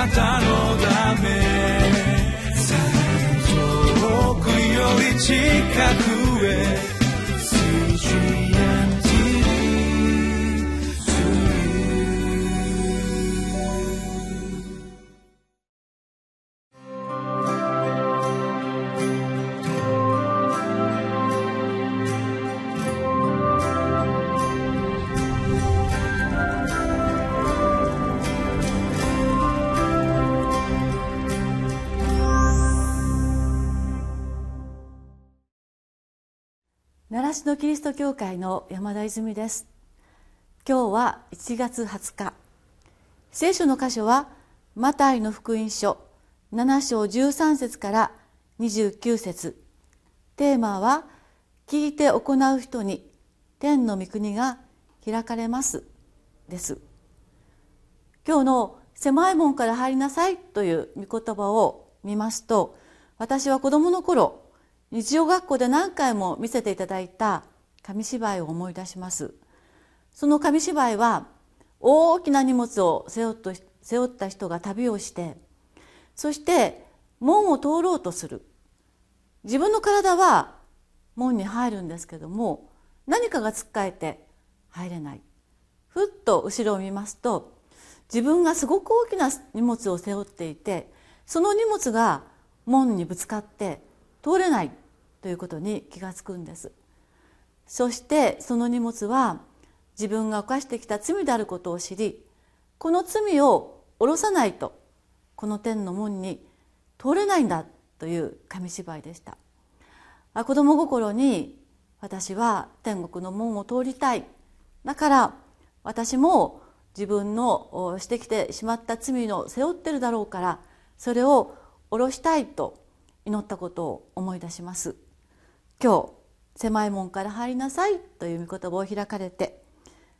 なたのため。遠くより近く。習志野キリスト教会の山田泉です。今日は1月20日。聖書の箇所はマタイの福音書。7章13節から29節。テーマは聞いて行う人に天の御国が開かれますです。今日の狭い門から入りなさいという御言葉を見ますと私は子供の頃日曜学校で何回も見せていただいた紙芝居を思い出します。その紙芝居は大きな荷物を背負った人が旅をしてそして門を通ろうとする。自分の体は門に入るんですけども何かがつっかえて入れない。ふっと後ろを見ますと自分がすごく大きな荷物を背負っていてその荷物が門にぶつかって通れないということに気がつくんです。そしてその荷物は自分が犯してきた罪であることを知りこの罪を下ろさないとこの天の門に通れないんだという紙芝居でした。子供心に私は天国の門を通りたい。だから私も自分のしてきてしまった罪の背負ってるだろうからそれを下ろしたいと祈ったことを思い出します。今日狭い門から入りなさいという御言葉を開かれて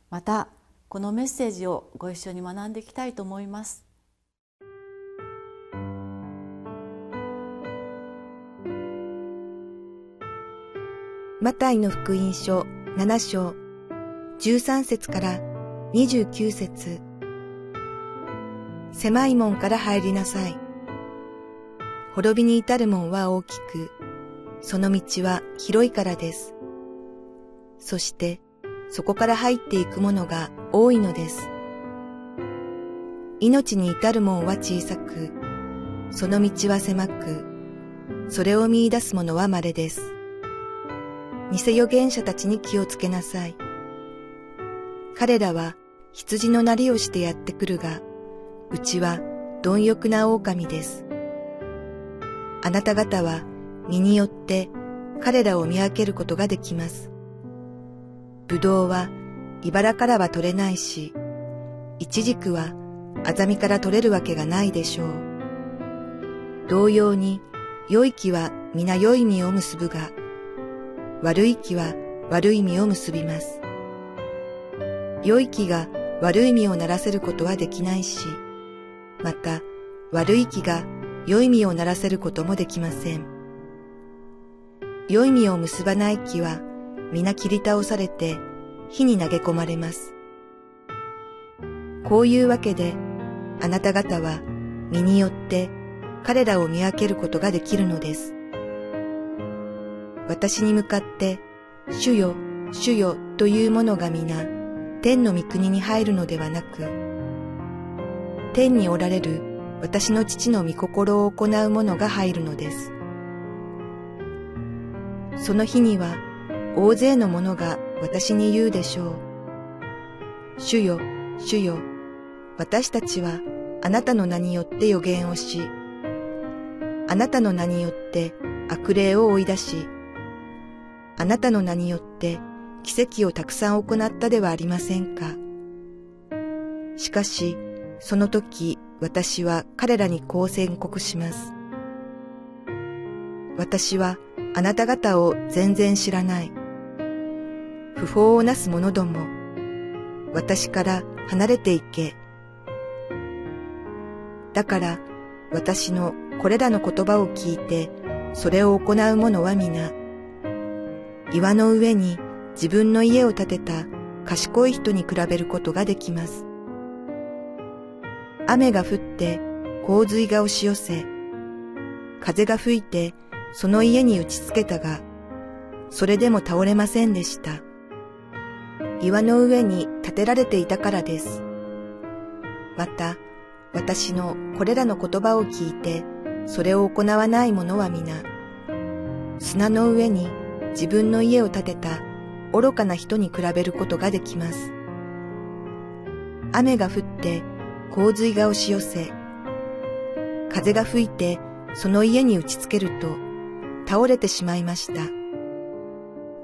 またこのメッセージをご一緒に学んでいきたいと思います。マタイの福音書7章13節から29節。狭い門から入りなさい。滅びに至る門は大きく、その道は広いからです。そしてそこから入っていくものが多いのです。命に至る門は小さく、その道は狭く、それを見出す者は稀です。偽預言者たちに気をつけなさい。彼らは羊のなりをしてやってくるが、うちは貪欲な狼です。あなた方は身によって彼らを見分けることができます。ぶどうは茨からは取れないし、イチジクはアザミから取れるわけがないでしょう。同様に良い木は皆良い実を結ぶが、悪い木は悪い実を結びます。良い木が悪い実をならせることはできないし、また悪い木が良い実をならせることもできません。良い実を結ばない木は皆切り倒されて火に投げ込まれます。こういうわけであなた方は身によって彼らを見分けることができるのです。私に向かって主よ、主よというものが皆天の御国に入るのではなく、天におられる私の父の御心を行う者が入るのです。その日には大勢の者が私に言うでしょう。主よ、主よ、私たちはあなたの名によって予言をし、あなたの名によって悪霊を追い出し、あなたの名によって奇跡をたくさん行ったではありませんか。しかし、その時私は彼らにこう宣告します。私はあなた方を全然知らない。不法をなす者ども、私から離れていけ。だから私のこれらの言葉を聞いて、それを行う者は皆、岩の上に自分の家を建てた賢い人に比べることができます。雨が降って洪水が押し寄せ、風が吹いてその家に打ちつけたが、それでも倒れませんでした。岩の上に建てられていたからです。また、私のこれらの言葉を聞いて、それを行わない者は皆、砂の上に自分の家を建てた愚かな人に比べることができます。雨が降って洪水が押し寄せ、風が吹いてその家に打ちつけると倒れてしまいました。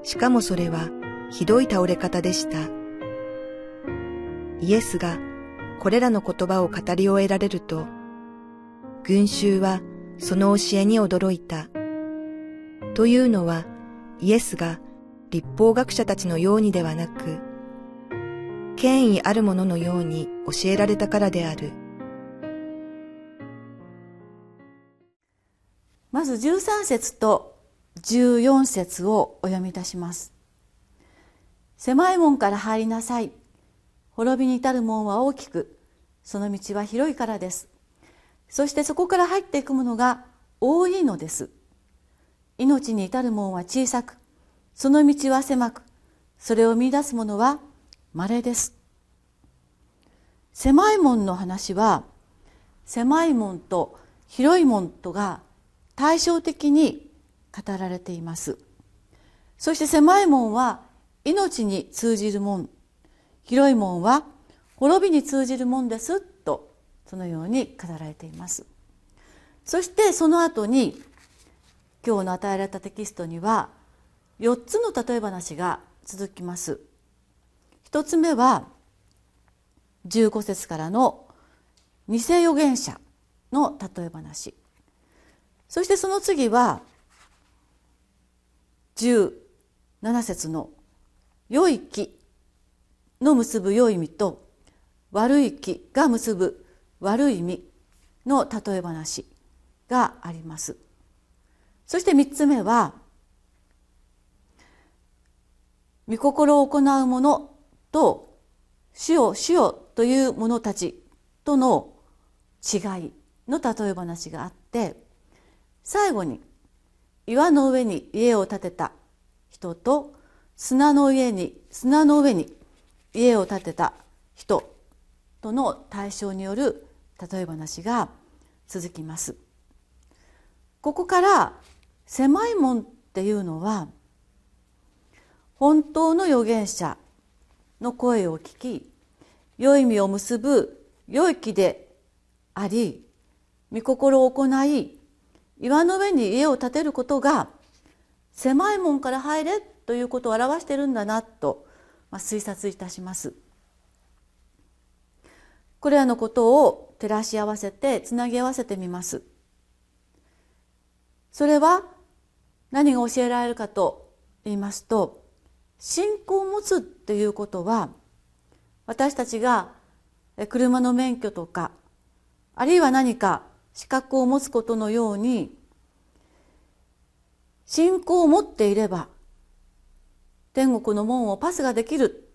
しかもそれはひどい倒れ方でした。イエスがこれらの言葉を語り終えられると、群衆はその教えに驚いた。というのはイエスが立法学者たちのようにではなく、権威ある者のように教えられたからである。まず13節と14節をお読みいたします。狭い門から入りなさい。滅びに至る門は大きく、その道は広いからです。そしてそこから入っていくものが多いのです。命に至る門は小さく、その道は狭く、それを見出す者は稀です。狭い門の話は、狭い門と広い門とが対照的に語られています。そして狭い門は命に通じる門、広い門は滅びに通じる門ですとそのように語られています。そしてその後に今日の与えられたテキストには4つの例え話が続きます。一つ目は15節からの偽預言者の例え話そしてその次は17節の「良い木」の結ぶ良い実と悪い木が結ぶ悪い実の例え話があります。そして三つ目は御心を行う者と主よ主よという者たちとの違いの例え話があって最後に岩の上に家を建てた人と砂の上に砂の上に家を建てた人との対象による例え話が続きます。ここから狭い門っていうのは本当の預言者の声を聞き良い実を結ぶ良い木であり御心を行い岩の上に家を建てることが狭い門から入れということを表してるんだなと、まあ、推察いたします。これらのことを照らし合わせてつなぎ合わせてみます。それは何が教えられるかと言いますと信仰を持つっていうことは私たちが車の免許とかあるいは何か資格を持つことのように信仰を持っていれば天国の門をパスができる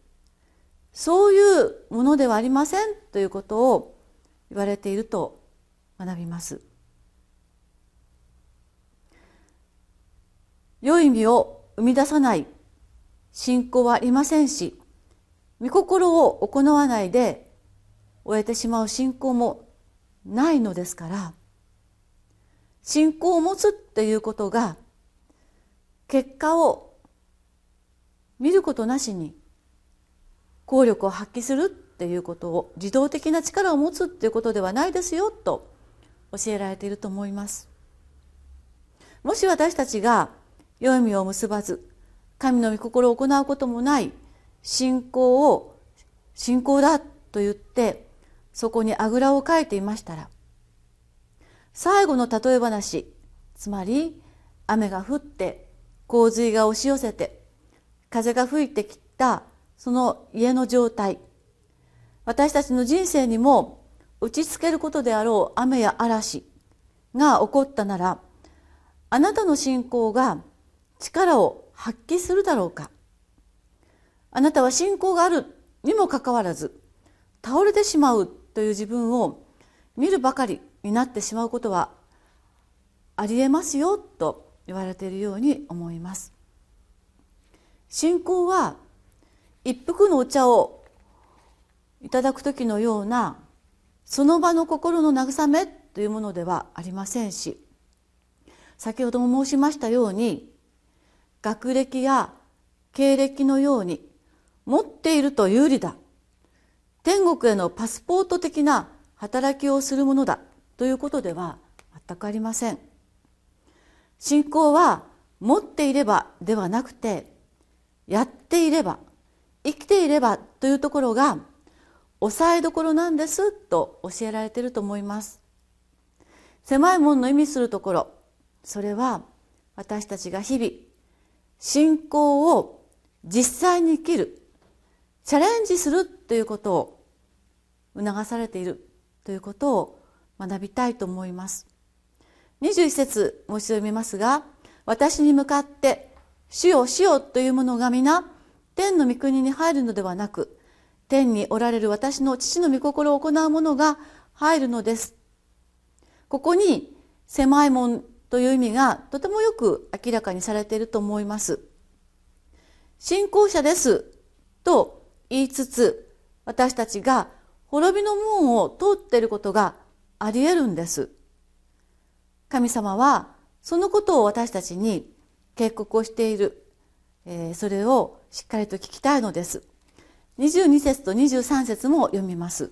そういうものではありませんということを言われていると学びます。良い実を生み出さない信仰はありませんし御心を行わないで終えてしまう信仰もないのですから信仰を持つっていうことが結果を見ることなしに効力を発揮するっていうことを自動的な力を持つっていうことではないですよと教えられていると思います。もし私たちが良い実を結ばず神の御心を行うこともない信仰を信仰だと言ってそこにあぐらをかいていましたら最後の例え話つまり雨が降って洪水が押し寄せて風が吹いてきたその家の状態。私たちの人生にも打ちつけることであろう雨や嵐が起こったならあなたの信仰が力を発揮するだろうか。あなたは信仰があるにもかかわらず倒れてしまうという自分を見るばかりになってしまうことはありえますよと言われているように思います。信仰は一服のお茶をいただく時のようなその場の心の慰めというものではありませんし先ほども申しましたように学歴や経歴のように持っていると有利だ。天国へのパスポート的な働きをするものだ。ということでは全くありません。信仰は持っていればではなくてやっていれば生きていればというところが抑えどころなんです。と教えられていると思います。狭い門の意味するところ。それは私たちが日々信仰を実際に生きる。チャレンジするということを促されているということを学びたいと思います。21節もう一度読みますが私に向かって主よ主よというものが皆天の御国に入るのではなく天におられる私の父の御心を行う者が入るのです。ここに狭い門という意味がとてもよく明らかにされていると思います。信仰者ですと言いつつ私たちが滅びの門を通っていることがあり得るんです。神様はそのことを私たちに警告をしている、えー、それをしっかりと聞きたいのです。22節と23節も読みます。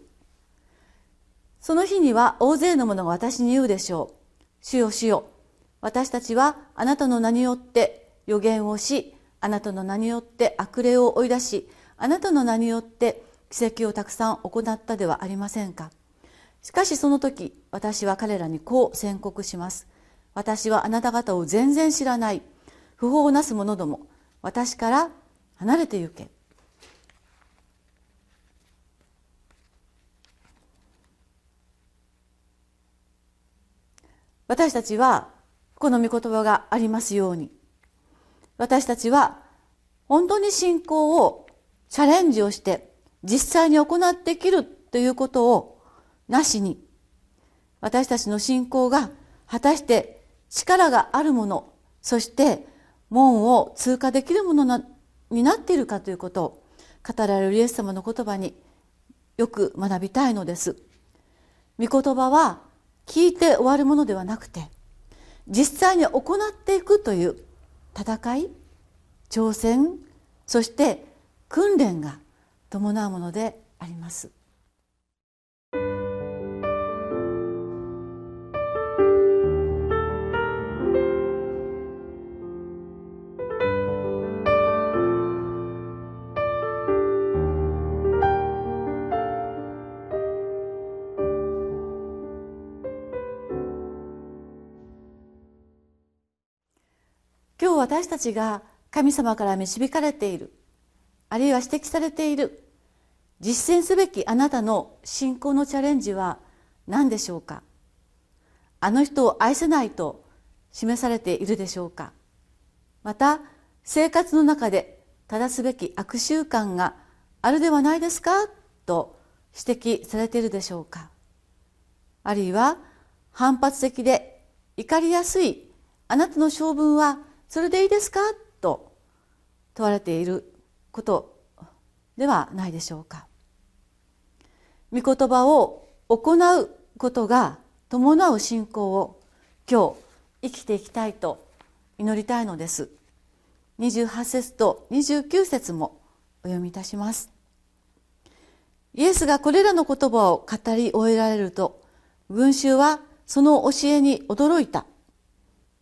その日には大勢の者が私に言うでしょう。主よ主よ。私たちはあなたの名によって予言をしあなたの名によって悪霊を追い出しあなたの名によって奇跡をたくさん行ったではありませんか？しかしその時私は彼らにこう宣告します。私はあなた方を全然知らない。不法をなす者ども私から離れて行け。私たちはこの御言葉がありますように。私たちは本当に信仰をチャレンジをして実際に行ってきるということをなしに私たちの信仰が果たして力があるものそして門を通過できるものになっているかということを語られるイエス様の言葉によく学びたいのです。御言葉は聞いて終わるものではなくて実際に行っていくという戦い挑戦そして訓練が伴うものであります。今日私たちが神様から導かれているあるいは指摘されている。実践すべきあなたの信仰のチャレンジは何でしょうか？あの人を愛せないと示されているでしょうか？また生活の中で正すべき悪習慣があるではないですか？と指摘されているでしょうか？あるいは反発的で怒りやすいあなたの性分はそれでいいですか？と問われていることではないでしょうか。御言葉を行うことが伴う信仰を今日生きていきたいと祈りたいのです。28節と29節もお読みいたします。イエスがこれらの言葉を語り終えられると群衆はその教えに驚いた。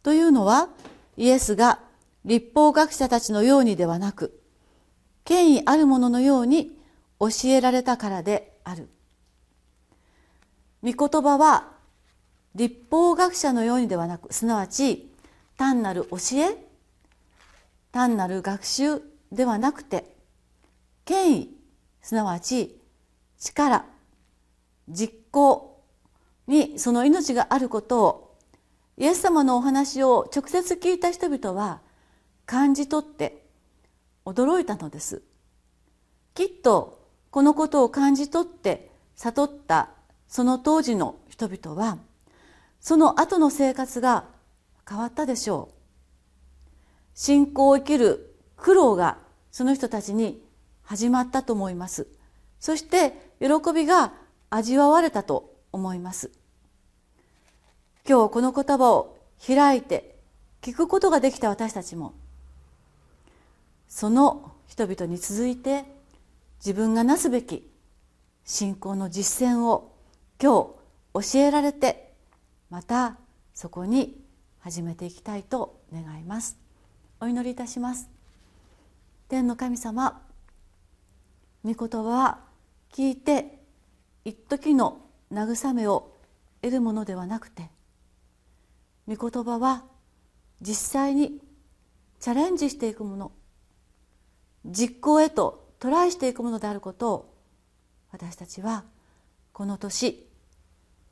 というのはイエスが立法学者たちのようにではなく権威ある者のように教えられたからである。御言葉は立法学者のようにではなくすなわち単なる教え単なる学習ではなくて権威すなわち力実行にその命があることをイエス様のお話を直接聞いた人々は感じ取って驚いたのです。きっとこのことを感じ取って悟ったその当時の人々はその後の生活が変わったでしょう。信仰を生きる苦労がその人たちに始まったと思います。そして喜びが味わわれたと思います。今日この言葉を開いて聞くことができた私たちもその人々に続いて自分がなすべき信仰の実践を今日教えられてまたそこに始めていきたいと願います。お祈りいたします。天の神様御言葉は聞いて一時の慰めを得るものではなくて御言葉は実際にチャレンジしていくもの実行へとトライしていくものであることを私たちはこの年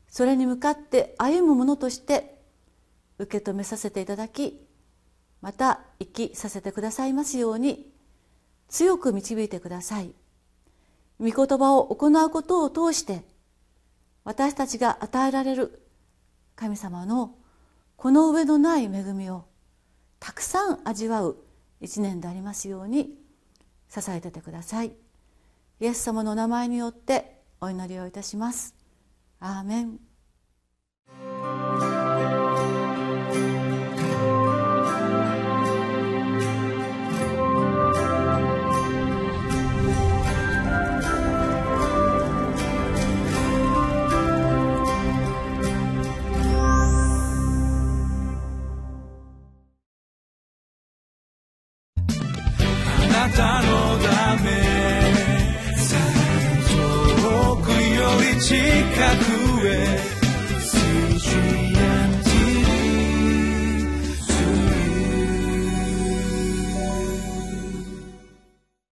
それに向かって歩むものとして受け止めさせていただきまた生きさせてくださいますように強く導いてください。御言葉を行うことを通して私たちが与えられる神様のこの上のない恵みをたくさん味わう一年でありますように支えててください。イエス様の名前によってお祈りをいたします。アーメン。